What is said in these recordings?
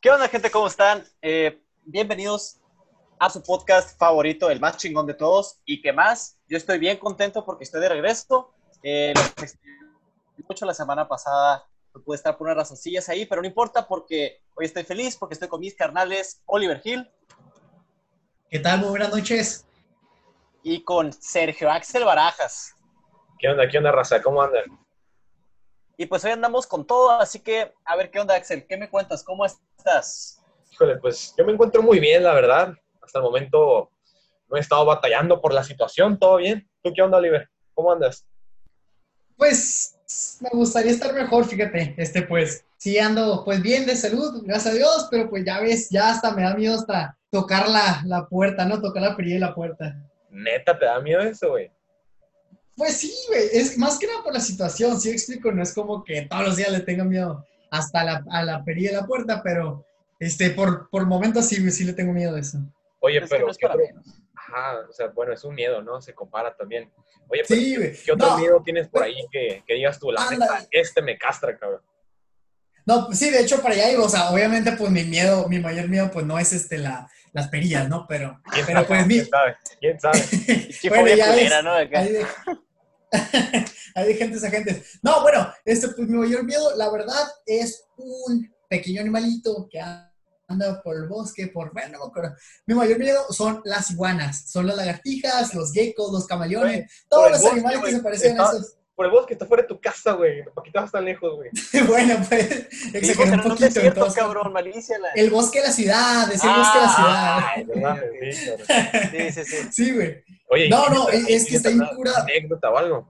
¿Qué onda, gente? ¿Cómo están? Eh, bienvenidos a su podcast favorito, el más chingón de todos. ¿Y qué más? Yo estoy bien contento porque estoy de regreso. Eh, mucho la semana pasada no pude estar por unas razoncillas ahí, pero no importa porque hoy estoy feliz porque estoy con mis carnales Oliver Hill. ¿Qué tal? Muy buenas noches. Y con Sergio Axel Barajas. ¿Qué onda? ¿Qué onda, raza? ¿Cómo andan? Y pues hoy andamos con todo, así que a ver qué onda, Axel. ¿Qué me cuentas? ¿Cómo estás? Híjole, pues yo me encuentro muy bien, la verdad. Hasta el momento no he estado batallando por la situación, todo bien. ¿Tú qué onda, Oliver? ¿Cómo andas? Pues me gustaría estar mejor, fíjate. Este, pues, sí ando pues bien de salud, gracias a Dios, pero pues ya ves, ya hasta me da miedo hasta tocar la, la puerta, ¿no? Tocar la perilla de la puerta. Neta, ¿te da miedo eso, güey? Pues sí, güey, es más que nada por la situación, sí explico, no es como que todos los días le tengo miedo hasta la, a la perilla de la puerta, pero este, por, por momentos sí, sí le tengo miedo a eso. Oye, pero... no es. Ajá, o sea, bueno, es un miedo, ¿no? Se compara también. Oye, pero sí, ¿qué otro miedo tienes por ahí que, que digas tú, la neta, este me castra, cabrón? No, sí, de hecho, para allá digo, o sea, obviamente, pues mi miedo, mi mayor miedo, pues no es este, la, las perillas, ¿no? Pero, ¿Quién pero sabe? pues mi... ¿Quién sabe? ¿Quién sabe? bueno, ya culera, ¿no? Acá. Hay de, hay gentes a gentes. No, bueno, este, pues mi mayor miedo, la verdad, es un pequeño animalito que anda por el bosque, por, bueno. Mi mayor miedo son las iguanas, son las lagartijas, los geckos, los camaleones, todos los animales que se parecen a esos. Por el bosque está fuera de tu casa, güey. ¿Para qué te vas tan lejos, güey? bueno, pues, exageré un poquito. desierto, entonces, cabrón, malicia. La... El bosque de la ciudad, es el bosque de la ciudad. Ay, no mames, sí. Sí, sí, sí. Güey. Oye, No, ¿y no, es- es que está bien alguna curada. anécdota o algo?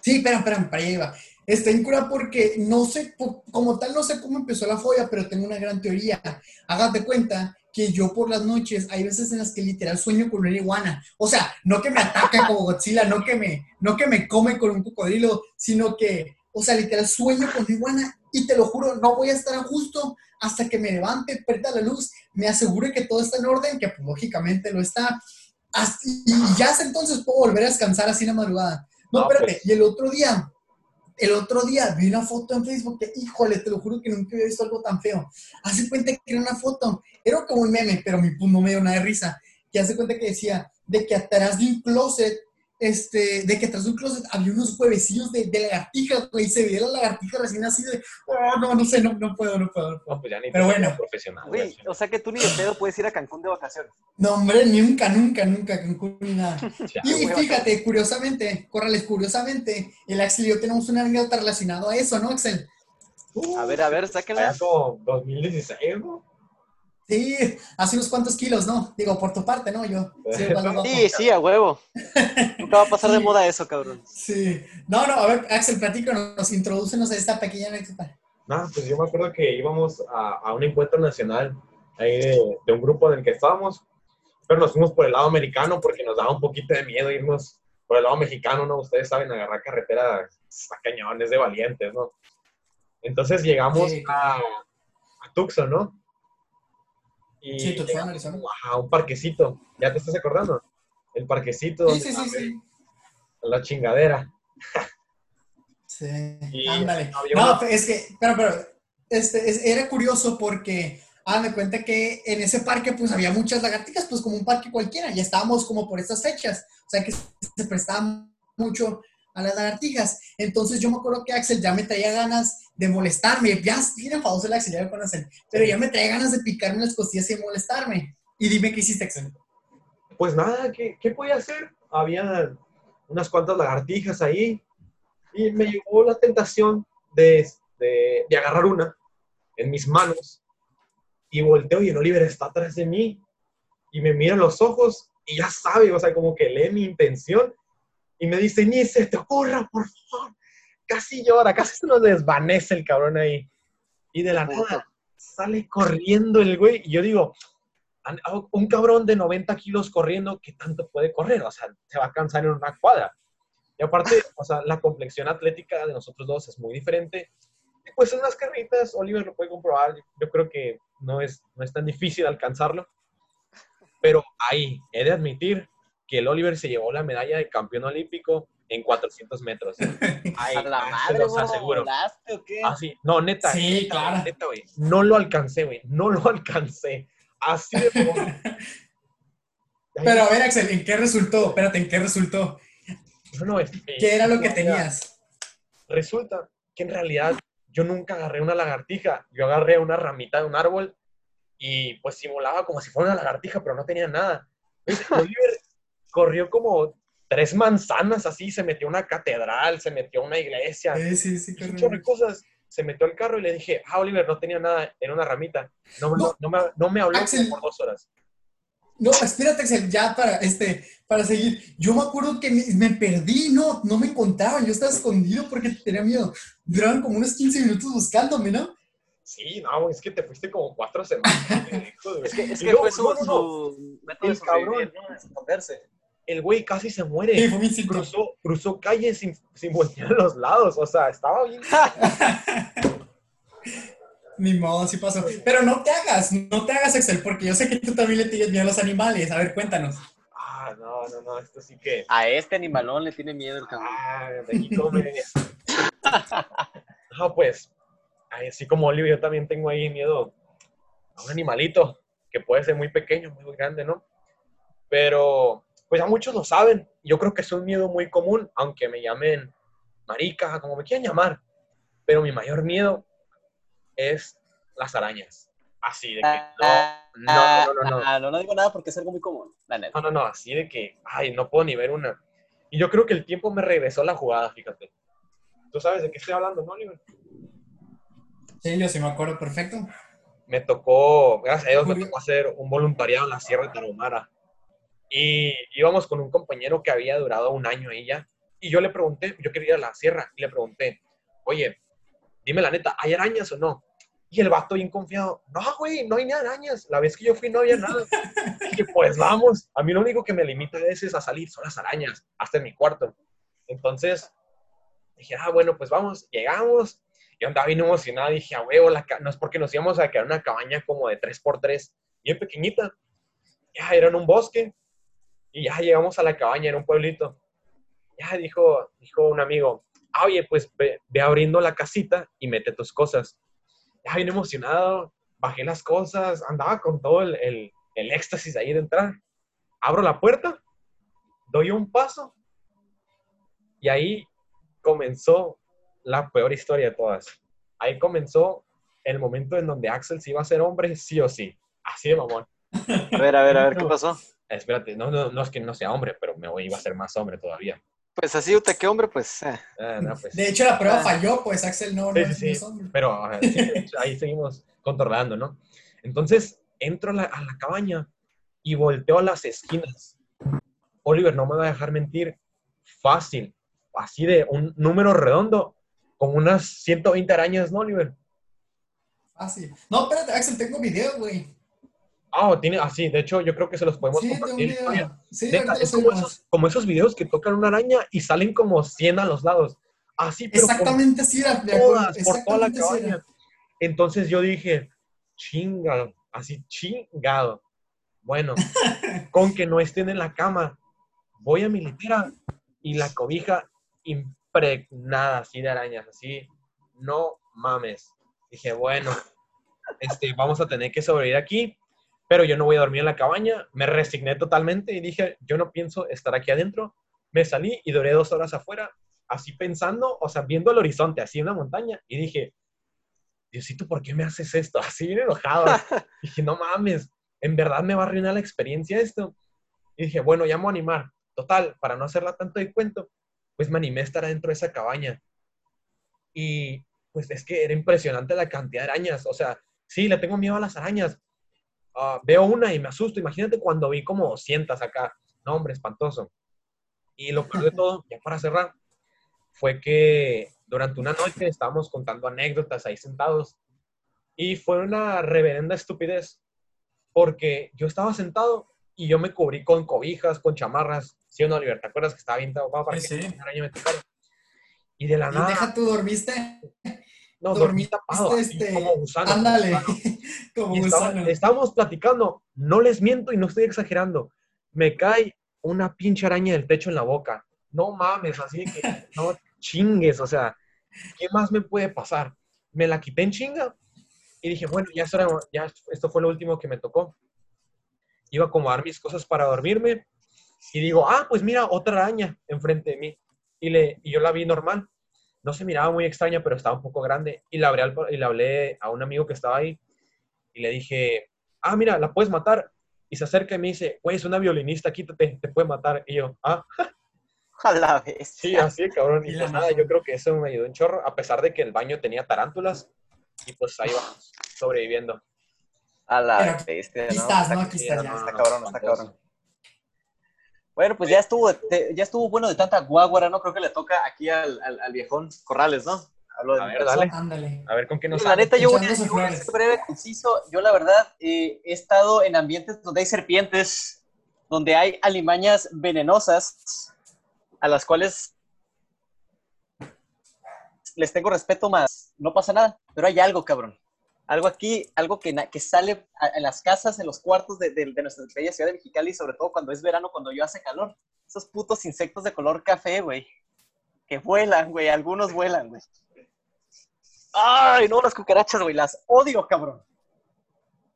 Sí, espera, espera, para allá iba. Está en cura porque no sé, como tal, no sé cómo empezó la folla, pero tengo una gran teoría. Hágate cuenta que yo por las noches, hay veces en las que literal sueño con una iguana. O sea, no que me ataca como Godzilla, no que me, no que me come con un cocodrilo, sino que, o sea, literal sueño con una iguana y te lo juro, no voy a estar a gusto hasta que me levante, prenda la luz, me asegure que todo está en orden, que pues, lógicamente lo está. Hasta- y ya hasta entonces puedo volver a descansar así en la madrugada. No, No, espérate, pues. y el otro día, el otro día vi una foto en Facebook que, híjole, te lo juro que nunca había visto algo tan feo. Hace cuenta que era una foto, era como un meme, pero mi punto no me dio nada de risa. Que hace cuenta que decía de que atrás de un closet, este, de que de un closet había unos huevecillos de, de lagartijas, güey, y se veía la lagartija recién así de, oh, no, no sé, no, no puedo, no puedo. no puedo". No, pues ya ni Pero bueno. profesional. Güey, o sea que tú ni de pedo puedes ir a Cancún de vacaciones. No, hombre, nunca, nunca, nunca, Cancún ni nada. Ya, Y güey, fíjate, curiosamente, Corrales, curiosamente, el Axel y yo tenemos una anécdota relacionada a eso, ¿no, Axel? A ver, a ver, sáquenla. Allá como 2016, ¿no? Sí, hace unos cuantos kilos, ¿no? Digo, por tu parte, ¿no? Yo. Sí. Sí, sí, a huevo. Nunca va a pasar de moda eso, cabrón. Sí. No, no, a ver, Axel, platícanos, introdúcenos a esta pequeña anécdota. No, pues yo me acuerdo que íbamos a, a un encuentro nacional ahí de, de un grupo en el que estábamos, pero nos fuimos por el lado americano porque nos daba un poquito de miedo irnos por el lado mexicano, ¿no? Ustedes saben, agarrar carretera a cañones de valientes, ¿no? Entonces llegamos Sí, a, a Tucson, ¿no? Y Sí, llegamos a un parquecito, ¿ya te estás acordando? El parquecito, Sí, sí, sí, la chingadera. Sí, Y ándale. No, es que, pero, pero, este, es- era curioso porque, hagan de cuenta que en ese parque, pues, había muchas lagartijas, pues, como un parque cualquiera, y estábamos como por estas fechas, o sea, que se prestaba mucho a las lagartijas. Entonces, yo me acuerdo que Axel ya me traía ganas de molestarme, ya es bien enfadoso el Axel, ya me conocen, pero ya me traía ganas de picarme las costillas y molestarme. Y dime qué hiciste, Axel. Pues nada, ¿qué, qué podía hacer? Había unas cuantas lagartijas ahí y me llegó la tentación de, de, de agarrar una en mis manos y volteo y el Oliver está atrás de mí y me mira a los ojos y ya sabe, o sea, como que lee mi intención y me dice, ni se te ocurra, por favor. Casi llora, casi se nos desvanece el cabrón ahí. Y de la nada sale corriendo el güey y yo digo, un cabrón de 90 kilos corriendo, ¿qué tanto puede correr? O sea, se va a cansar en una cuadra. Y aparte, o sea, la complexión atlética de nosotros dos es muy diferente. Y pues en las carritas, Oliver lo puede comprobar, yo creo que no es, no es tan difícil alcanzarlo. Pero ahí, he de admitir que el Oliver se llevó la medalla de campeón olímpico en 400 metros. Ay, A la ah, se madre, los aseguro. ¿volaste o qué? Así, no, neta. Sí, neta, claro. Neta, güey. No lo alcancé, güey. No lo alcancé. Así de. Pero a ver, Axel, ¿en qué resultó? Espérate, ¿en qué resultó? No, no, este, ¿Qué era lo que tenías? Resulta que en realidad yo nunca agarré una lagartija. Yo agarré una ramita de un árbol y pues simulaba como si fuera una lagartija, pero no tenía nada. Oliver corrió como tres manzanas así, se metió a una catedral, se metió a una iglesia, Sí, sí, sí, un chorro de correcto. cosas. Se metió al carro y le dije, ah, Oliver, no tenía nada, era una ramita. No, me- No. no, me, no me habló Axel. por dos horas. No, espérate, Axel, ya para, este, para seguir. Yo me acuerdo que me, me perdí, no, no me encontraban, yo estaba escondido porque tenía miedo. Duraron como unos 15 minutos buscándome, ¿no? Sí, no, es que te fuiste como cuatro semanas. Es que, es que luego, fue su, no, no, no, su método de cabrón. esconderse. El güey casi se muere. Sí, cruzó, cruzó calles sin, sin voltear a los lados. O sea, estaba bien. Ni modo, así pasó. Pero no te hagas, no te hagas, Axel, porque yo sé que tú también le tienes miedo a los animales. A ver, cuéntanos. Ah, no, no, no, esto sí que. A este animalón le tiene miedo el cabrón. Ah, de aquí come. No, pues, así como Olivia, yo también tengo ahí miedo a un animalito que puede ser muy pequeño, muy grande, ¿no? Pero, pues ya muchos lo saben. Yo creo que es un miedo muy común, aunque me llamen marica, como me quieran llamar. Pero mi mayor miedo es las arañas. Así de que, no, no, no, no, no. Ah, no, no digo nada porque es algo muy común, la neta. No, no, no, así de que, ay, no puedo ni ver una. Y yo creo que el tiempo me regresó la jugada, fíjate. ¿Tú sabes de qué estoy hablando, no, Oliver? Sí, yo sí me acuerdo perfecto. Me tocó, gracias a Dios, me tocó hacer un voluntariado en la Sierra de Tarahumara. Y íbamos con un compañero que había durado un año ahí ya. Y yo le pregunté, yo quería ir a la sierra, y le pregunté, oye, dime la neta, ¿hay arañas o no? Y el vato bien confiado, no, güey, no hay ni arañas. La vez que yo fui no había nada. dije, pues vamos. A mí lo único que me limita a veces a salir son las arañas, hasta en mi cuarto. Entonces, dije, ah, bueno, pues vamos. Llegamos. Yo andaba bien emocionado. Dije, a huevo, la no es porque nos íbamos a quedar en una cabaña como de 3x3, bien pequeñita. Ya era en un bosque. Y ya llegamos a la cabaña, era un pueblito. Ya dijo, dijo un amigo, ah, oye, pues ve, ve abriendo la casita y mete tus cosas. Ya bien emocionado, bajé las cosas, andaba con todo el, el, el éxtasis ahí de entrar. Abro la puerta, doy un paso y ahí comenzó la peor historia de todas. Ahí comenzó el momento en donde Axel se iba a ser hombre, sí o sí. Así de mamón. A ver, a ver, a ver, ¿qué pasó? Espérate, no, no, no es que no sea hombre, pero me voy, iba a ser más hombre todavía. Pues así, usted qué hombre, pues. eh. Ah, no, pues, De hecho, la prueba Ah. falló, pues Axel no, no, Sí, es- sí, no sí. es hombre. pero ah, sí, ahí seguimos controlando, ¿no? Entonces, entro a la, a la cabaña y volteo a las esquinas. Oliver, no me va a dejar mentir, fácil, así de un número redondo, con unas 120 arañas, ¿no, Oliver? Fácil. No, espérate, Axel, tengo video, güey. Ah, tiene, así, de hecho, yo creo que se los podemos Sí, compartir. Sí, Neta, es como esos, como esos videos que tocan una araña y salen como 100 a los lados. Así, pero por Exactamente era. acuerdo, todas, por toda la cabaña. Entonces yo dije, chingado, así chingado. Bueno, con que no estén en la cama, voy a mi litera y la cobija impregnada así de arañas, así, no mames. Dije, bueno, este, vamos a tener que sobrevivir aquí, pero yo no voy a dormir en la cabaña. Me resigné totalmente y dije, yo no pienso estar aquí adentro. Me salí y duré dos horas afuera, así pensando, o sea, viendo el horizonte, así en la montaña, y dije, Diosito, ¿por qué me haces esto? Así bien enojado. dije, no mames, en verdad me va a arruinar la experiencia esto. Y dije, bueno, ya me voy a animar. Total, para no hacerla tanto de cuento, pues me animé a estar adentro de esa cabaña. Y pues es que era impresionante la cantidad de arañas. O sea, sí, le tengo miedo a las arañas. Ah, veo una y me asusto. Imagínate cuando vi como 200 acá. No, hombre, espantoso. Y lo peor de todo, ya para cerrar, fue que durante una noche estábamos contando anécdotas ahí sentados y fue una reverenda estupidez porque yo estaba sentado y yo me cubrí con cobijas, con chamarras. ¿Sí o no, Oliver? ¿Te acuerdas que estaba bien tapado para Sí, que sí. me tocara? Y de la Y nada, deja tú, ¿dormiste? No, dormí tapado, este, como gusano. Ándale, como gusano. estábamos platicando, no les miento y no estoy exagerando. Me cae una pinche araña del techo en la boca. no mames, así que no chingues, o sea, ¿qué más me puede pasar? Me la quité en chinga y dije, bueno, ya, esto, era- ya esto fue lo último que me tocó. Iba a acomodar mis cosas para dormirme y digo, ah, pues mira, otra araña enfrente de mí. Y, le, y yo la vi normal. No se miraba muy extraña, pero estaba un poco grande. Y le hablé, al- y le hablé a un amigo que estaba ahí y le dije, ah, mira, la puedes matar. Y se acerca y me dice, güey, es una violinista, quítate, te puede matar. Y yo, ah, A la vez. sí, así, cabrón. Y Y pues nada, yo creo que eso me ayudó un chorro, a pesar de que el baño tenía tarántulas. Y pues ahí vamos, sobreviviendo. A la bestia, Aquí ¿no? estás. Aquí estás no, ya. no, está cabrón, está cabrón. Bueno, pues ya estuvo, te- ya estuvo bueno de tanta guaguara, ¿no? Creo que le toca aquí al, al, al viejón Corrales, ¿no? Hablo de A ver, dale. Ándale. A ver con qué nos la sale. neta, yo voy a ser breve, conciso. Yo, la verdad, eh, he estado en ambientes donde hay serpientes, donde hay alimañas venenosas, a las cuales les tengo respeto más. No pasa nada, pero hay algo, cabrón. Algo aquí, algo que, que sale a- en las casas, en los cuartos de, de- de nuestra bella ciudad de Mexicali, sobre todo cuando es verano, cuando yo hace calor. Esos putos insectos de color café, güey. Que vuelan, güey. Algunos vuelan, güey. Ay, no, las cucarachas, güey. Las odio, cabrón.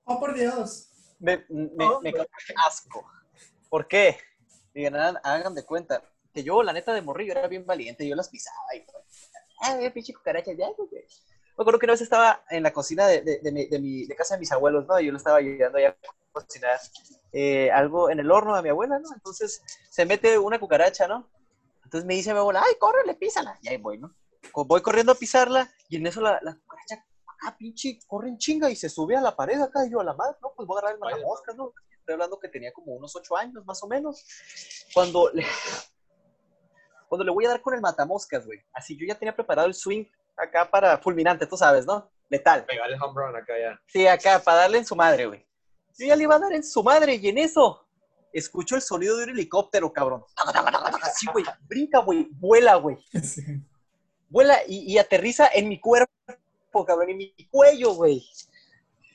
Oh, por Dios. Me, me, Oh, me asco. ¿Por qué? Digan, hagan, hagan de cuenta que yo, la neta de morrillo, era bien valiente. Yo las pisaba y todo. Ay, pinche cucaracha, ya, güey. Me acuerdo que una vez estaba en la cocina de, de, de mi, de, mi- de casa de mis abuelos, ¿no? Y yo le estaba ayudando allá a cocinar eh, algo en el horno a mi abuela, ¿no? Entonces se mete una cucaracha, ¿no? Entonces me dice mi abuela, ay, córrele, písala. Y ahí voy, ¿no? Voy corriendo a pisarla y en eso la, la cucaracha, ah, pinche, corre en chinga y se sube a la pared acá. Y yo, a la madre, no, pues voy a agarrar el Vaya. matamoscas, ¿no? Estoy hablando que tenía como unos ocho años, más o menos. Cuando le, cuando le voy a dar con el matamoscas, güey. Así yo ya tenía preparado el swing acá para fulminante, tú sabes, ¿no? Letal. Pegar el home run acá ya. Sí, acá, para darle en su madre, güey. Yo ya le iba a dar en su madre y en eso escucho el sonido de un helicóptero, cabrón. Así, güey, brinca, güey, vuela, güey. Sí. Vuela y, y aterriza en mi cuerpo, cabrón, en mi cuello, güey.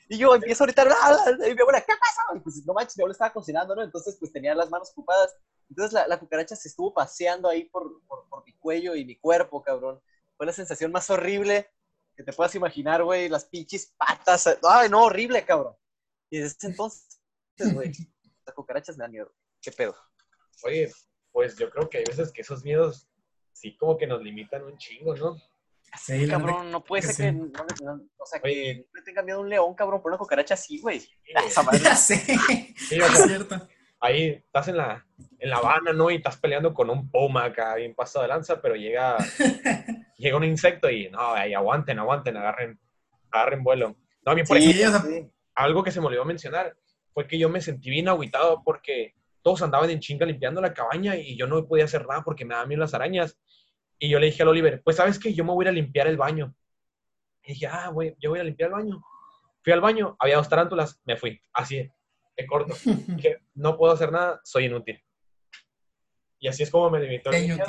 Y yo empiezo a gritar, y mi abuela, ¿qué pasó? Y pues no manches, mi abuela estaba cocinando, ¿no? Entonces, pues tenía las manos ocupadas. Entonces la, la cucaracha se estuvo paseando ahí por, por, por mi cuello y mi cuerpo, cabrón. Fue la sensación más horrible que te puedas imaginar, güey. Las pinches patas. Ay, no, horrible, cabrón. Y desde ese entonces, güey, las cucarachas me dan miedo. ¿Qué pedo? Oye, pues yo creo que hay veces que esos miedos sí como que nos limitan un chingo, ¿no? Sí, cabrón, no puede que ser sí. que, no, no- o sea, que Oye. no tenga miedo a un león, cabrón, por una cucaracha así, güey. Sí. Sí, o Es cierto. ahí estás en la, en la Habana, ¿no? Y estás peleando con un puma acá, bien pasado de lanza, pero llega, llega un insecto y no, ahí aguanten, aguanten, agarren, agarren vuelo. No, a mí, por Sí, ejemplo, Sí. algo que se me olvidó mencionar fue que yo me sentí bien agüitado porque todos andaban en chinga limpiando la cabaña y yo no podía hacer nada porque me daban miedo las arañas. Y yo le dije al Oliver, pues sabes que yo me voy a ir a limpiar el baño. Y dije, ah, voy, yo voy a limpiar el baño. Fui al baño, había dos tarántulas, me fui, así, de corto. Dije, no puedo hacer nada, soy inútil. Y así es como me limitó el miedo.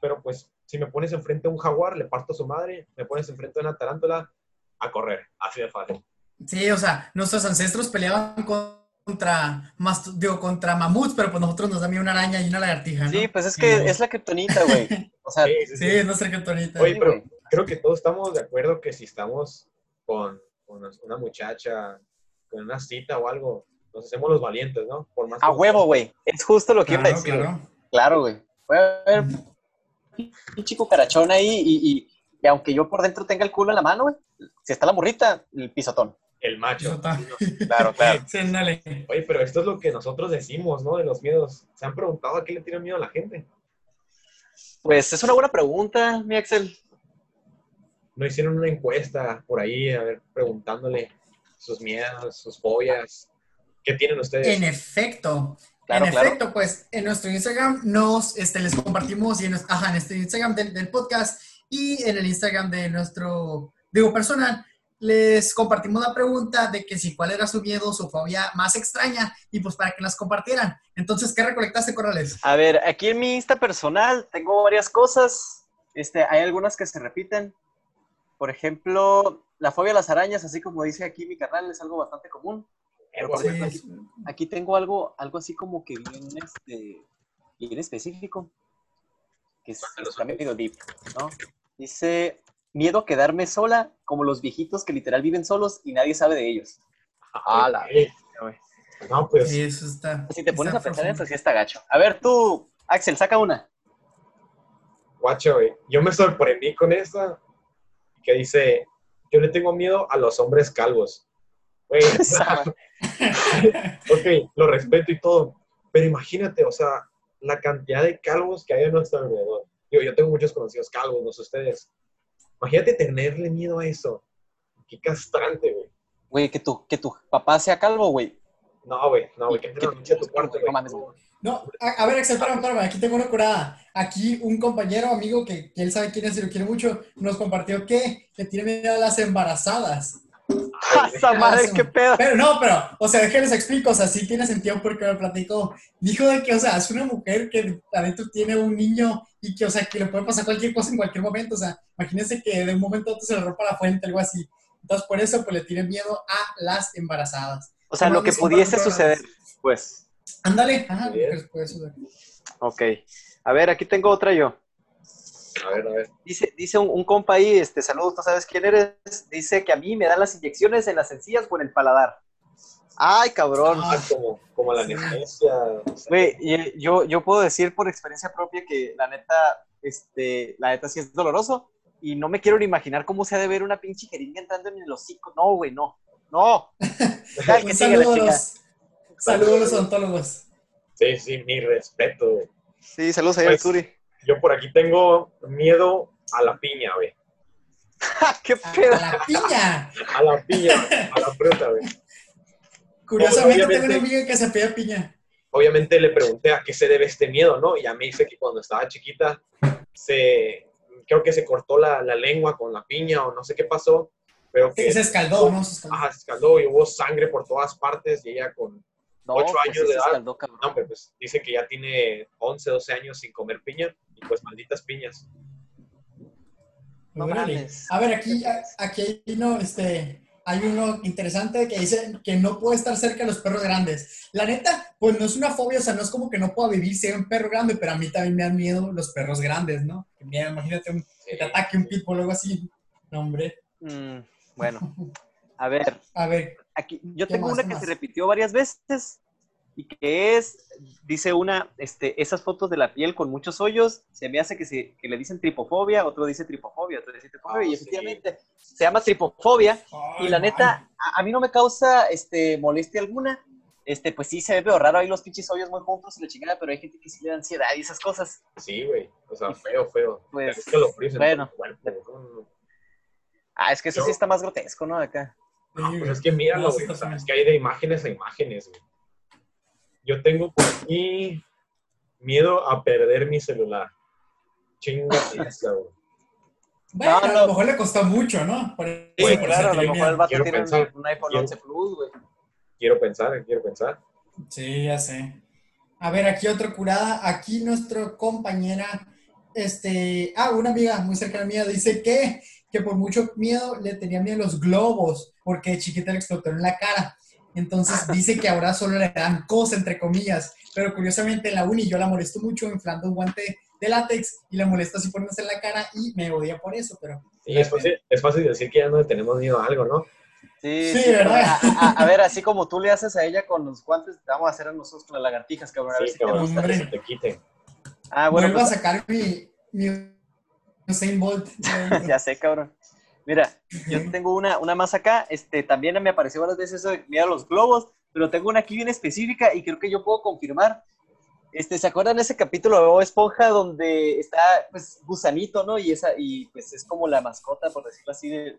Pero pues, si me pones enfrente a un jaguar, le parto a su madre, me pones enfrente a una tarántula, a correr, así de fácil. Sí, o sea, nuestros ancestros peleaban contra, más, digo, contra mamuts, pero pues nosotros nos da miedo una araña y una lagartija, ¿no? Sí, pues es que es la kriptonita, güey. O sea, Sí, sí, sí. Sí, es nuestra criptonita. Oye, pero creo que todos estamos de acuerdo que si estamos con, con una muchacha, con una cita o algo, nos hacemos los valientes, ¿no? Por más a huevo, güey. Es justo lo que iba a Claro, decir. güey. claro. Claro, güey. Puede haber pinche cucarachón ahí y, y, y aunque yo por dentro tenga el culo en la mano, güey, si está la morrita, el pisotón. El macho. Claro, claro. Sí. Oye, pero esto es lo que nosotros decimos, ¿no? De los miedos. ¿Se han preguntado a qué le tiene miedo a la gente? Pues es una buena pregunta, mi Axel. No hicieron una encuesta por ahí, a ver, preguntándole sus miedos, sus fobias. ¿Qué tienen ustedes? En efecto. Claro, en claro. efecto, pues en nuestro Instagram nos este, les compartimos y en, nues- ajá, en este Instagram del, del podcast y en el Instagram de nuestro, digo, personal, les compartimos la pregunta de que si cuál era su miedo, su fobia más extraña y pues para que las compartieran. Entonces, ¿qué recolectaste, Corrales? A ver, aquí en mi Insta personal tengo varias cosas. Este, hay algunas que se repiten. Por ejemplo, la fobia a las arañas, así como dice aquí mi carnal, es algo bastante común. Por Sí, ejemplo, es- Aquí tengo algo, algo así como que bien, este, bien específico. que es, está medio deep, ¿no? Dice, miedo a quedarme sola, como los viejitos que literal viven solos y nadie sabe de ellos. Ah, la No, pues. Eso está. Si te pones a pensar en eso, sí está gacho. A ver, tú, Axel, saca una. Guacho, güey. Yo me sorprendí con esta que dice, yo le tengo miedo a los hombres calvos. Güey, ok, lo respeto y todo, pero imagínate, o sea, la cantidad de calvos que hay a nuestro alrededor. Yo, yo tengo muchos conocidos calvos, no sé ustedes. Imagínate tenerle miedo a eso. Qué castrante, güey. Güey, que tu, que tu papá sea calvo, güey. No, güey, no, güey, que te anuncia tu cuarto, No güey. mames, güey. No, a, a ver, Axel, espérame, espérame, aquí tengo una curada. Aquí un compañero, amigo, que, que él sabe quién es y lo quiere mucho, nos compartió que, que tiene miedo a las embarazadas. ¡Ah, ¡Esa madre, qué pedo! Pero no, pero, o sea, déjenles explico, o sea, sí tiene sentido porque me platicó. Dijo de que, o sea, es una mujer que adentro tiene un niño y que, o sea, que le puede pasar cualquier cosa en cualquier momento, o sea, imagínense que de un momento a otro se le rompa la fuente, algo así. Entonces, por eso, pues le tiene miedo a las embarazadas. O sea, lo que pudiese suceder, pues. Ándale, ajá, pues, puede suceder. Ok. A ver, aquí tengo otra yo. A ver, a ver. Dice, dice un, un compa ahí, este, saludos, ¿tú sabes quién eres? Dice que a mí me dan las inyecciones en las encías o en el paladar. Ay, cabrón. Ah, como, como la anestesia. o sea, Güey, y yo, yo puedo decir por experiencia propia que la neta, este, la neta sí es doloroso y no me quiero ni imaginar cómo se ha de ver una pinche jeringa entrando en el hocico. No, güey, no. No. Que sigue la saludo a chica. los, a odontólogos. Sí, sí, mi respeto. Sí, saludos ahí Pues-. Yo por aquí tengo miedo a la piña, güey. ¡Qué A pedo! la piña. A la piña, a la fruta, güey. Curiosamente Obviamente- tengo una amiga que se pide piña. Obviamente le pregunté a qué se debe este miedo, ¿no? Y ya me dice que cuando estaba chiquita se, creo que se cortó la, la lengua con la piña o no sé qué pasó, pero que Se escaldó, ¿no? Se escaldó. ajá, se escaldó y hubo sangre por todas partes y ella con, No, Ocho pues años sí de se edad. escaldó, no, pues dice que ya tiene 11, 12 años sin comer piña y pues malditas piñas. No. A ver, aquí, aquí hay uno, este, hay uno interesante que dice que no puede estar cerca de los perros grandes. La neta, pues no es una fobia, o sea, no es como que no pueda vivir si hay un perro grande, pero a mí también me dan miedo los perros grandes, ¿no? Imagínate un, que te ataque un pitbull o algo así. No, hombre. Mm, bueno, a ver, A ver, aquí yo ¿Qué tengo más, una que más? se repitió varias veces y que es, dice una, este, esas fotos de la piel con muchos hoyos, se me hace que, se, que le dicen tripofobia, otro dice tripofobia, otro dice tripofobia, Ah, y sí. efectivamente se llama tripofobia, y la man. neta, a, a mí no me causa este, molestia alguna, este, pues sí se ve medio raro ahí los pinches hoyos muy juntos y la chingada, pero hay gente que sí le da ansiedad y esas cosas. Sí, güey. O sea, feo, feo. Pues, Es que lo frío en bueno. cuerpo. No, no, no. Ah, es que eso Yo- sí está más grotesco, ¿no? Acá. Ah, güey. pues es que míralo, No, güey. sí, o sea, es que hay de imágenes a imágenes, güey. Yo tengo por aquí miedo a perder mi celular. Chinga esa, güey. Bueno, No, no. a lo mejor le costó mucho, ¿no? Por eso, Sí, por claro, a lo mejor el vato Quiero tiene un- pensar. un iPhone Quiero- 11 Plus, güey. Quiero pensar, quiero pensar. Sí, ya sé. A ver, aquí otro curada. Aquí nuestra compañera, este, ah, una amiga muy cercana mía dice que, que por mucho miedo le tenía miedo a los globos, porque de chiquita le explotó en la cara. Entonces dice que ahora solo le dan cosa, entre comillas. Pero curiosamente en la uni yo la molesto mucho inflando un guante de látex y la molesto así poniéndose en la cara y me odia por eso, pero... Y es fácil, es fácil decir que ya no le tenemos miedo a algo, ¿no? Sí, Sí, sí, pero ¿verdad? A, a- a ver, así como tú le haces a ella con los guantes, te vamos a hacer a nosotros con las lagartijas, cabrón. A ver Sí, si te cabrón, gusta. que se te quite. Ah, bueno, Vuelvo pues, a sacar mi, mi Usain Bolt. ya sé, cabrón. Mira, yo tengo una, una más acá. Este, también me apareció varias veces eso de a los globos, pero tengo una aquí bien específica y creo que yo puedo confirmar. Este, ¿se acuerdan ese capítulo de Bob Esponja donde está, pues, Gusanito, ¿no? Y esa, y pues es como la mascota, por decirlo así, de,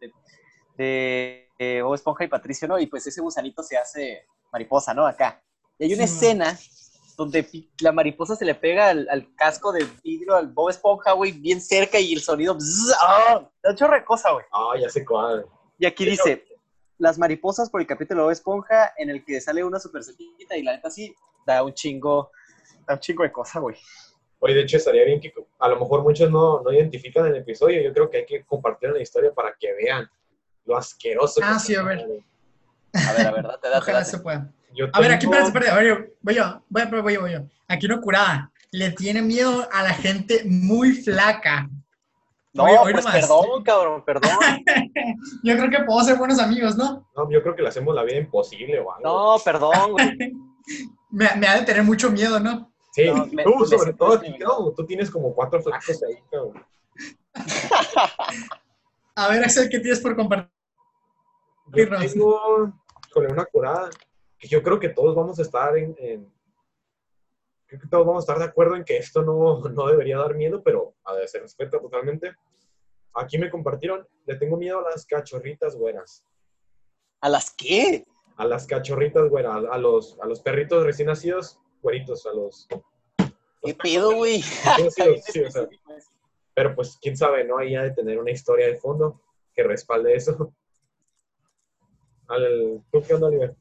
de, de, Bob Esponja y Patricio, ¿no? Y pues ese gusanito se hace mariposa, ¿no? Acá. Y hay una Sí, escena donde la mariposa se le pega al, al casco de vidrio al Bob Esponja, güey, bien cerca y el sonido, bzz, ¡ah! da cosa, güey. Ah, ya sé cuál. Y aquí Pero- dice, las mariposas por el capítulo de Bob Esponja, en el que sale una super cerquita y la neta sí, da un chingo, da un chingo de cosa, güey. Oye, de hecho, estaría bien que a lo mejor muchos no, no identifican el episodio. Yo creo que hay que compartir la historia para que vean lo asqueroso. que Ah, sí, a ver. güey. A ver, a ver, date, date, Ojalá date. se pueda. Yo A ver, aquí, espérate, espérate, a ver, voy yo, voy, voy, voy yo, voy yo. Aquí no curada. le tiene miedo a la gente muy flaca. No, Oye, oye pues nomás. perdón, cabrón, perdón. Yo creo que podemos ser buenos amigos, ¿no? No, yo creo que le hacemos la vida imposible o algo. No, perdón, güey. Me, me ha de tener mucho miedo, ¿no? sí, no, me- tú me sobre todo, tú tienes como cuatro flacos ahí, cabrón. A ver, Axel, ¿qué tienes por compartir? Yo tengo con una curada que yo creo que todos vamos a estar en, en- creo que todos vamos a estar de acuerdo en que esto no, no debería dar miedo, pero a ver, se respeta totalmente. Aquí me compartieron, le tengo miedo a las cachorritas güeras. ¿A las qué? A las cachorritas güeras, a los, a los perritos recién nacidos, güeritos, a los... ¿Qué pedo, güey? sí, o sea, pero pues quién sabe, ¿no? Ahí ha de tener una historia de fondo que respalde eso. Al, ¿Tú qué onda, Oliver?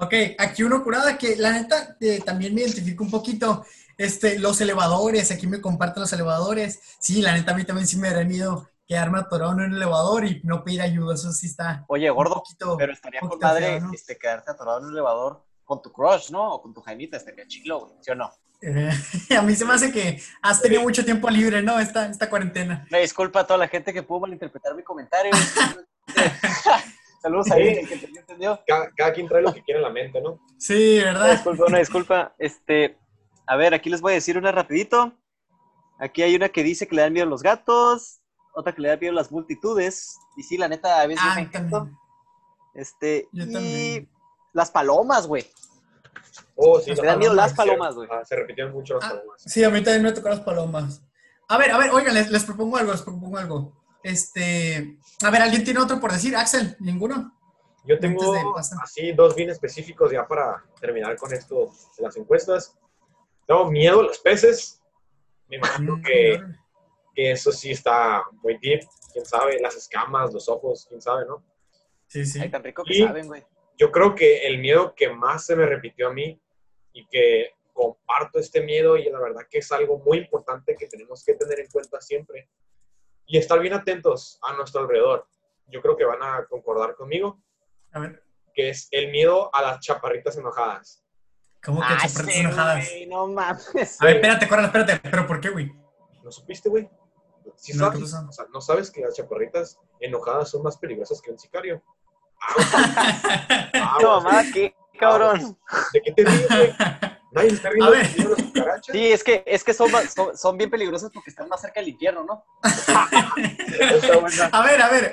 Ok, aquí uno curada que la neta eh, también me identifico un poquito. Este, los elevadores, aquí me comparten los elevadores. Sí, la neta a mí también sí me daría miedo quedarme atorado en un elevador y no pedir ayuda. Eso sí está Oye, gordo, poquito. pero estaría con madre feo, ¿no? este, quedarte atorado en un elevador con tu crush, ¿no? O con tu jainita, estaría chilo, güey. ¿Sí o no? Eh, a mí se me hace que has tenido mucho tiempo libre, ¿no? Esta, esta cuarentena. Me disculpa a toda la gente que pudo malinterpretar mi comentario. Saludos a Sí. alguien que entendió, entendió. Cada, cada quien trae lo que quiere en la mente, ¿no? Sí, Una ¿verdad? disculpa, una disculpa. Este, a ver, aquí les voy a decir una rapidito. Aquí hay una que dice que le dan miedo los gatos, otra que le dan miedo las multitudes. Y sí, la neta, a veces Ah, me también. Este, Yo y también. las palomas, güey. Oh, sí, Me las dan miedo las palomas, güey. ah, se repitieron mucho las Ah, palomas. Sí, a mí también me tocó las palomas. A ver, a ver, oigan, les, les propongo algo, les propongo algo. Este, a ver, ¿alguien tiene otro por decir? Axel, ¿ninguno? Yo tengo de así dos bien específicos ya para terminar con esto de las encuestas. Tengo miedo a los peces. Me imagino Mm, que, que eso sí está muy deep. Quién sabe, las escamas, los ojos, quién sabe, ¿no? Sí, sí. Ay, tan rico que Y- saben, güey. Yo creo que el miedo que más se me repitió a mí y que comparto este miedo y la verdad que es algo muy importante que tenemos que tener en cuenta siempre y estar bien atentos a nuestro alrededor. Yo creo que van a concordar conmigo A ver, que es el miedo a las chaparritas enojadas. ¿cómo que Ah, chaparritas sí, enojadas? güey, no mames. A ver, espérate, Coral, espérate. ¿Pero por qué, güey? ¿No supiste, güey? ¿Sí No, sabes? ¿No sabes que las chaparritas enojadas son más peligrosas que un sicario? Ah, No, mamá, qué cabrón. ¿De qué te ríes, güey? Nadie está riendo A de ver. miedo a las cucarachas. Sí, es que, es que son, más- son, son bien peligrosas porque están más cerca del infierno, ¿no? A ver, a ver.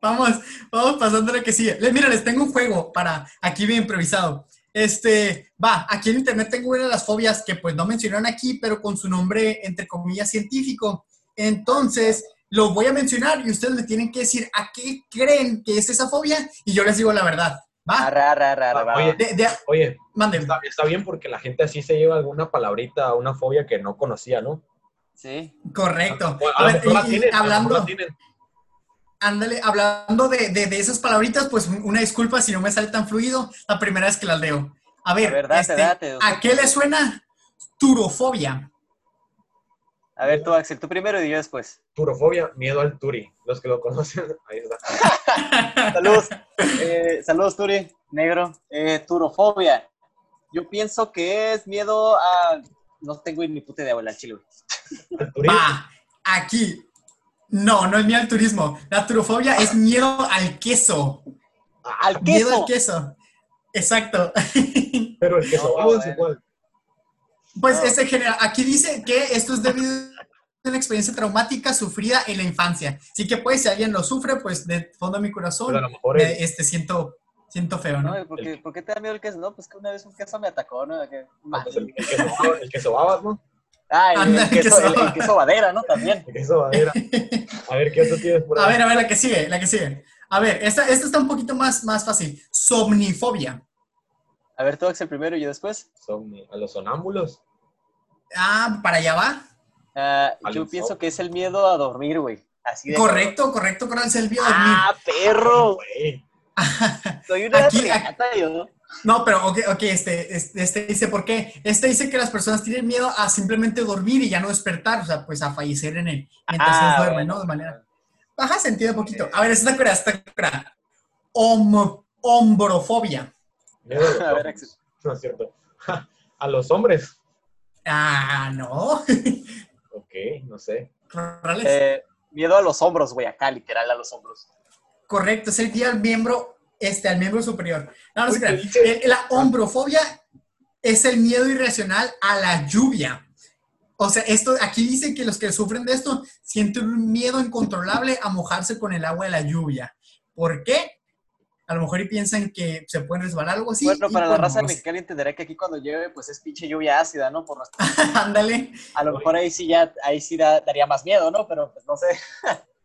Vamos, vamos pasando a lo que sigue. Les- Mira, les tengo un juego para aquí bien improvisado. Este, va, aquí en internet tengo una de las fobias que pues no mencionaron aquí, pero con su nombre, entre comillas, científico. Entonces, lo voy a mencionar y ustedes me tienen que decir a qué creen que es esa fobia y yo les digo la verdad. Va, Arra, arra, arra, arra, va. Oye, de, de, Oye, manden. está, está bien porque la gente así se lleva alguna palabrita, una fobia que no conocía, ¿no? Sí. Correcto. A ver, y- tienen, hablando, ándale, hablando de, de, de esas palabritas, pues una disculpa si no me sale tan fluido, la primera vez que las leo. A ver, este, date. ¿a qué le suena turofobia? A ver, tú, Axel, tú primero y yo después. Turofobia, miedo al turi. Los que lo conocen, ahí está. Saludos. Eh, saludos, Turi, negro. Eh, turofobia. Yo pienso que es miedo a. No tengo ni puta idea, güey, al chile, güey. Va, aquí. No, no es miedo al turismo. La turofobia es miedo al queso. Al Miedo queso. al queso. Exacto. Pero el que No, es igual. Pues No. este genera, aquí dice que esto es debido a una experiencia traumática sufrida en la infancia. Así que pues si alguien lo sufre, pues de fondo de mi corazón, Pero a lo mejor este siento, siento feo, ¿no? No, ¿por, qué, por qué te da miedo el queso? No, pues que una vez un queso me atacó, ¿no? Que- pues, el, el que sobaba, el ¿no? Ah, el, Anda, el el queso, el, queso. el queso badera, ¿no? También. El que sobadera. A ver, ¿qué otro tienes por A ahí? ver, a ver, la que sigue, la que sigue. A ver, esta, esta está un poquito más, más fácil. Somnifobia. A ver, tú, Axel, primero y yo después. Son a los sonámbulos. Ah, para allá va. Ah, yo pienso que es el miedo a dormir, güey. Así de. Correcto, correcto, con el Selvio dormir. ¡Ah, perro! Güey. Soy una Aquí- yo. No, pero ok, ok, este, este, este dice, ¿por qué? Este dice que las personas tienen miedo a simplemente dormir y ya no despertar, o sea, pues a fallecer en el, mientras Ah, duermen, bueno. ¿no? De manera... Baja sentido un poquito. A ver, esta cura, esta cura. Hom- hombrofobia. Miedo a ver, hombres. No es cierto. A los hombres. Ah, no. Ok, no sé. Eh, miedo a los hombros, güey, acá, literal, a los hombros. Correcto, es el día al miembro, este, al miembro superior. No, no se Uy, crean. ¿qué dice? La hombrofobia es el miedo irracional a la lluvia. O sea, esto, aquí dice que los que sufren de esto sienten un miedo incontrolable a mojarse con el agua de la lluvia. ¿Por qué? A lo mejor y piensan que se pueden resbalar algo así. bueno, para la pues raza mexicana entenderá que aquí cuando llueve, pues es pinche lluvia ácida, ¿no? Por Ándale. A lo mejor ahí sí ya, ahí sí da- daría más miedo, ¿no? Pero pues no sé.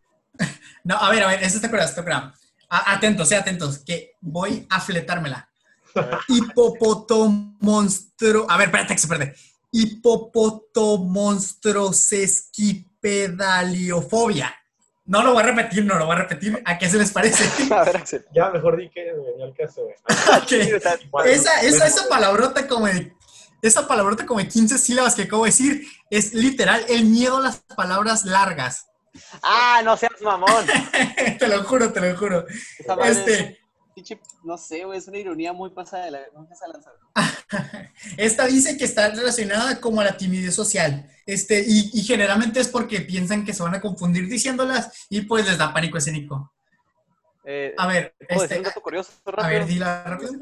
No, a ver, a ver, esto está curado, está curado. A- Atentos, eh, atentos, que voy a fletármela. Hipopotomonstro. A ver, espérate que se pierde. Hipopotomonstrosesquipedaliofobia. No lo voy a repetir, no lo voy a repetir. ¿A qué se les parece? A ver, Axel. Ya, mejor di que venía al caso, güey. Esa, esa, esa palabrota como de, esa palabrota como de 15 sílabas que acabo de decir es literal el miedo a las palabras largas. Ah, no seas mamón. te lo juro, te lo juro. Es Este, no sé, güey, es una ironía muy pasada de la... Esta dice que está relacionada como a la timidez social. Este, y, y generalmente es porque piensan que se van a confundir diciéndolas y pues les da pánico escénico. Eh, A ver, ¿puedo decir este, un dato curioso a ver, dila rápido.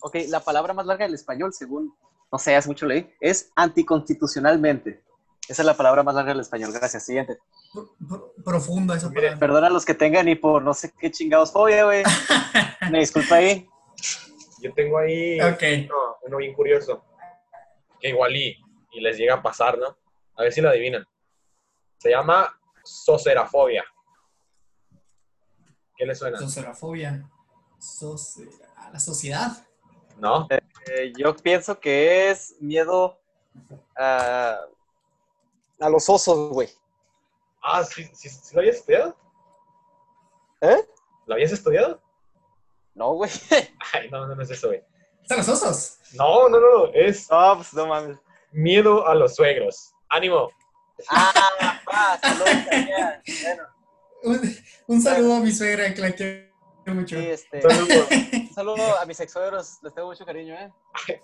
Ok, la palabra más larga del español, según, no sé, hace mucho leí, es anticonstitucionalmente. Esa es la palabra más larga del español. Gracias. Siguiente. Pro- pro- Profundo eso. Mire, para- Perdona a los que tengan y por no sé qué chingados fobia, güey. Me disculpa ahí. Yo tengo ahí uno, uno bien curioso. Que igual y, y les llega a pasar, ¿no? A ver si lo adivinan. Se llama socerafobia. ¿Qué le suena? Socerafobia. Soce- a la sociedad. ¿No? Eh, yo pienso que es miedo a, a los osos, güey. Ah, ¿sí, sí, sí lo habías estudiado? ¿Eh? ¿Lo habías estudiado? No, güey. Ay, no, no, no es eso, güey. ¿Están los osos? No, no, no, es No, pues no mames. miedo a los suegros. ¡Ánimo! Ah, va, saludos. Bueno, Un, un saludo a mi suegra que la quiero mucho. sí, este, Saludos. un saludo a mis ex-suegros. Les tengo mucho cariño, ¿eh?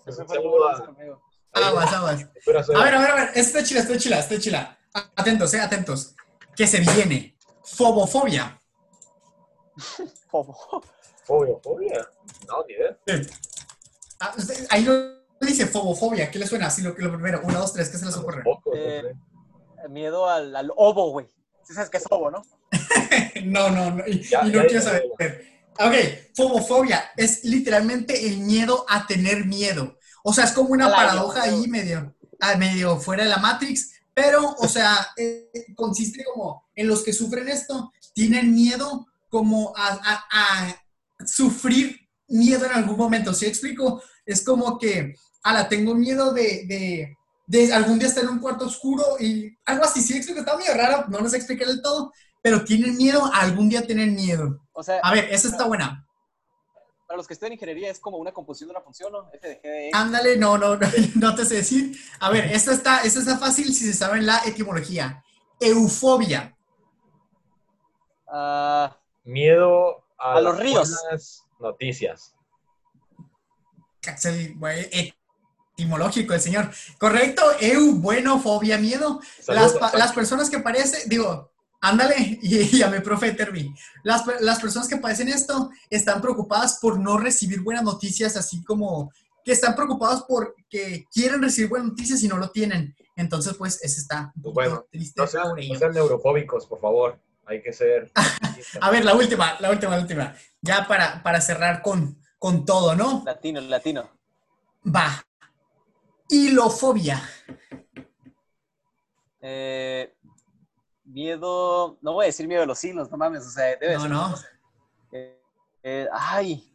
Pues un saludo a... Aguas, aguas. A ver, a ver, a ver. Está chila, está chila, está chila. Atentos, eh, atentos. Que se viene. Fobofobia. Fobo. Fobia, fobia. No, ni idea. Ah, usted- ahí lo dice fobofobia. ¿Qué le suena? Así lo, lo primero. Uno, dos, tres. ¿Qué se les ocurre? Eh, no. Miedo al, al ovo, güey. Sí sabes qué es ovo, ¿no? No, no, no. Y, Ya, y no ya, quiero ya, saber. Ok, fobofobia es literalmente el miedo a tener miedo. O sea, es como una paradoja ahí medio, ah, medio fuera de la Matrix, pero, o sea, eh, consiste como en los que sufren esto, tienen miedo como a, a- a sufrir miedo en algún momento. ¿Sí explico? Es como que, ala, tengo miedo de, de, de algún día estar en un cuarto oscuro y algo así. Sí explico, está medio raro, no nos expliqué del todo, pero tienen miedo algún día tener miedo. O sea, A ver, esa está buena. Para los que estudian ingeniería es como una composición de una función, ¿no? FDG. Ándale, no, no, no, no te sé decir. A ver, esta está, esta está fácil si se sabe la etimología. Eufobia. Ah, Miedo a, A los ríos. noticias. Axel, güey, Etimológico el señor. Correcto, eu, bueno, fobia, miedo. Las, pa- las personas que padecen, digo, ándale, y, mi profe Termi. Las, las personas que padecen esto están preocupadas por no recibir buenas noticias, así como que están preocupados porque quieren recibir buenas noticias y no lo tienen. Entonces, pues, ese está un poquito Bueno, triste No sean neurofóbicos, por favor. Hay que ser. A ver, la última, la última, la última. Ya para, para cerrar con, con todo, ¿no? latino, latino. Va. Hilofobia. Eh, miedo, no voy a decir miedo a los hilos, no mames, o sea, debe No, ser. no. Eh, eh, ay,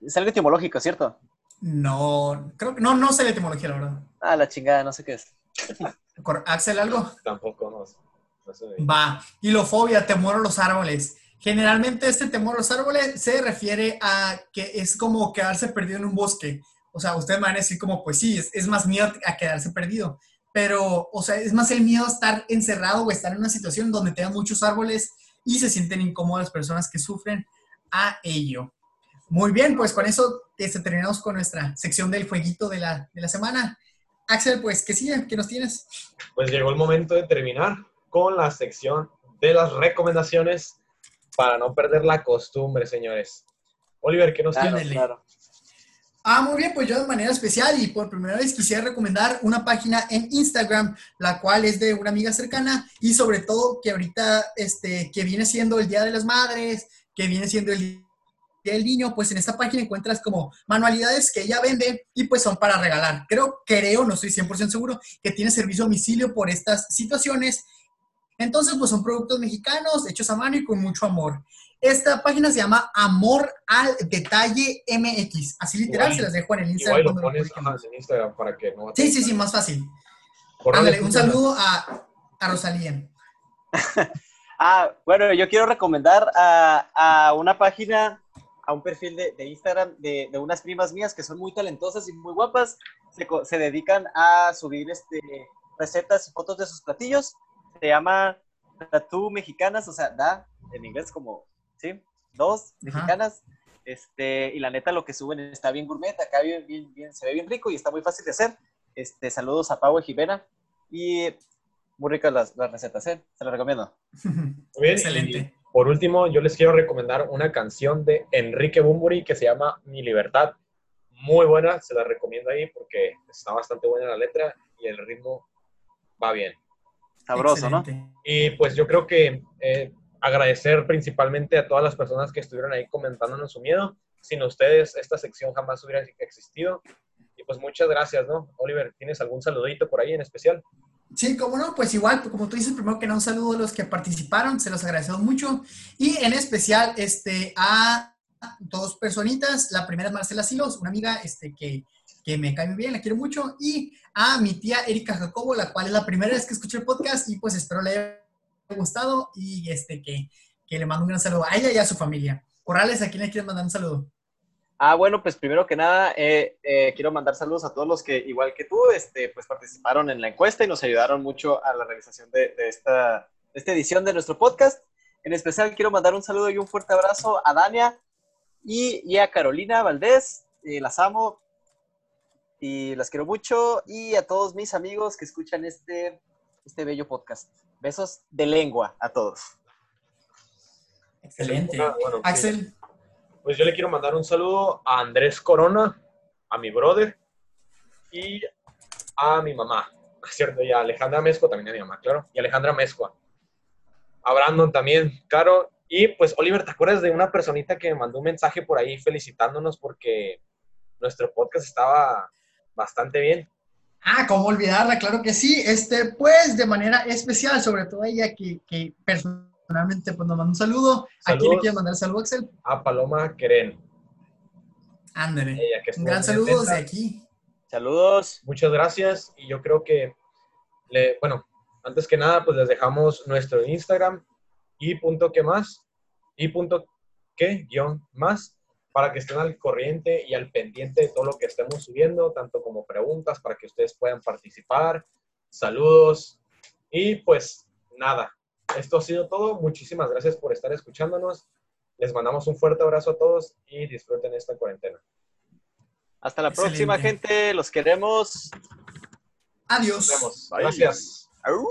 es algo etimológico, ¿cierto? No, creo que no, no sé la etimología, la verdad. Ah, la chingada, no sé qué es. Axel, algo. Tampoco no, no sé. Va. Hilofobia, temor a los árboles. Generalmente este temor a los árboles se refiere a que es como quedarse perdido en un bosque. O sea, ustedes me van a decir como, pues sí, es, es más miedo a quedarse perdido. Pero, o sea, es más el miedo a estar encerrado o estar en una situación donde tengan muchos árboles y se sienten incómodas las personas que sufren a ello. Muy bien, pues con eso este, terminamos con nuestra sección del fueguito de la, de la semana. Axel, pues, ¿qué sigue? ¿Qué nos tienes? Pues llegó el momento de terminar con la sección de las recomendaciones para no perder la costumbre, señores. Oliver, ¿qué nos Claro, tienes? claro. Ah, muy bien, pues yo de manera especial y por primera vez quisiera recomendar una página en Instagram, la cual es de una amiga cercana y sobre todo que ahorita, este, que viene siendo el Día de las Madres, que viene siendo el Día del Niño, pues en esta página encuentras como manualidades que ella vende y pues son para regalar. Creo, creo, no estoy 100% seguro, que tiene servicio a domicilio por estas situaciones. Entonces, pues son productos mexicanos hechos a mano y con mucho amor. Esta página se llama Amor al Detalle MX. Así literal, Igual- se las dejo en el Igual Instagram. lo cuando lo pones ajá, en Instagram para que no... Sí, sí, sí, más fácil. Ándale, un saludo a, a Rosalía. Ah, bueno, yo quiero recomendar a, a una página, a un perfil de, de Instagram de, de unas primas mías que son muy talentosas y muy guapas. Se, se dedican a subir este, recetas y fotos de sus platillos. Se llama Tattoo Mexicanas, o sea, da en inglés como, ¿sí? Dos mexicanas. Este, y la neta, lo que suben está bien gourmet, acá bien, bien, bien- se ve bien rico y está muy fácil de hacer. Este, saludos a Pau y Jimena. Y muy ricas las, las recetas, ¿eh? Se las recomiendo. Muy bien, Excelente. y por último, yo les quiero recomendar una canción de Enrique Bumburi que se llama Mi Libertad. Muy buena, se la recomiendo ahí porque está bastante buena la letra y el ritmo va bien. Sabroso, ¿no? Excelente. Y pues yo creo que eh, agradecer principalmente a todas las personas que estuvieron ahí comentándonos su miedo. Sin ustedes, esta sección jamás hubiera existido. Y pues muchas gracias, ¿no? Oliver, ¿tienes algún saludito por ahí en especial? Sí, como no, pues igual, como tú dices, primero que nada, un saludo a los que participaron, se los agradecemos mucho. Y en especial este, a dos personitas. La primera es Marcela Silos, una amiga este, que, que me cae muy bien, la quiero mucho. Y a mi tía Erika Jacobo, la cual es la primera vez que escuché el podcast y pues espero le haya gustado y este, que, que le mando un gran saludo a ella y a su familia. Corrales, ¿a quién le quieres mandar un saludo? Ah, bueno, pues primero que nada, eh, eh, quiero mandar saludos a todos los que, igual que tú, este, pues participaron en la encuesta y nos ayudaron mucho a la realización de, esta, esta edición de nuestro podcast. En especial quiero mandar un saludo y un fuerte abrazo a Dania y, y a Carolina Valdés. Eh, las amo y las quiero mucho. Y a todos mis amigos que escuchan este, este bello podcast. Besos de lengua a todos. Excelente. Ah, bueno, sí. Axel, Pues yo le quiero mandar un saludo a Andrés Corona, a mi brother y a mi mamá, ¿cierto? Y a Alejandra Mezcua, también a mi mamá, claro. Y a Alejandra Mezcua. A Brandon también, claro. Y pues, Oliver, ¿te acuerdas de una personita que me mandó un mensaje por ahí felicitándonos porque nuestro podcast estaba bastante bien? Ah, ¿cómo olvidarla? Claro que sí. Este, pues, de manera especial, sobre todo a ella que, que personalmente pues, nos manda un saludo. ¿A quién le Saludos. quiere mandar el saludo, Axel? A Paloma Queren. Ándale. Un gran saludo desde aquí. Saludos. Muchas gracias y yo creo que, le, bueno, antes que nada, pues les dejamos nuestro Instagram y punto que más, y punto que guion más, para que estén al corriente y al pendiente de todo lo que estemos subiendo, tanto como preguntas para que ustedes puedan participar, saludos y pues nada, esto ha sido todo. Muchísimas gracias por estar escuchándonos. Les mandamos un fuerte abrazo a todos y disfruten esta cuarentena. Hasta la Excelente. próxima, gente. Los queremos. Adiós. Nos vemos. Gracias. Au.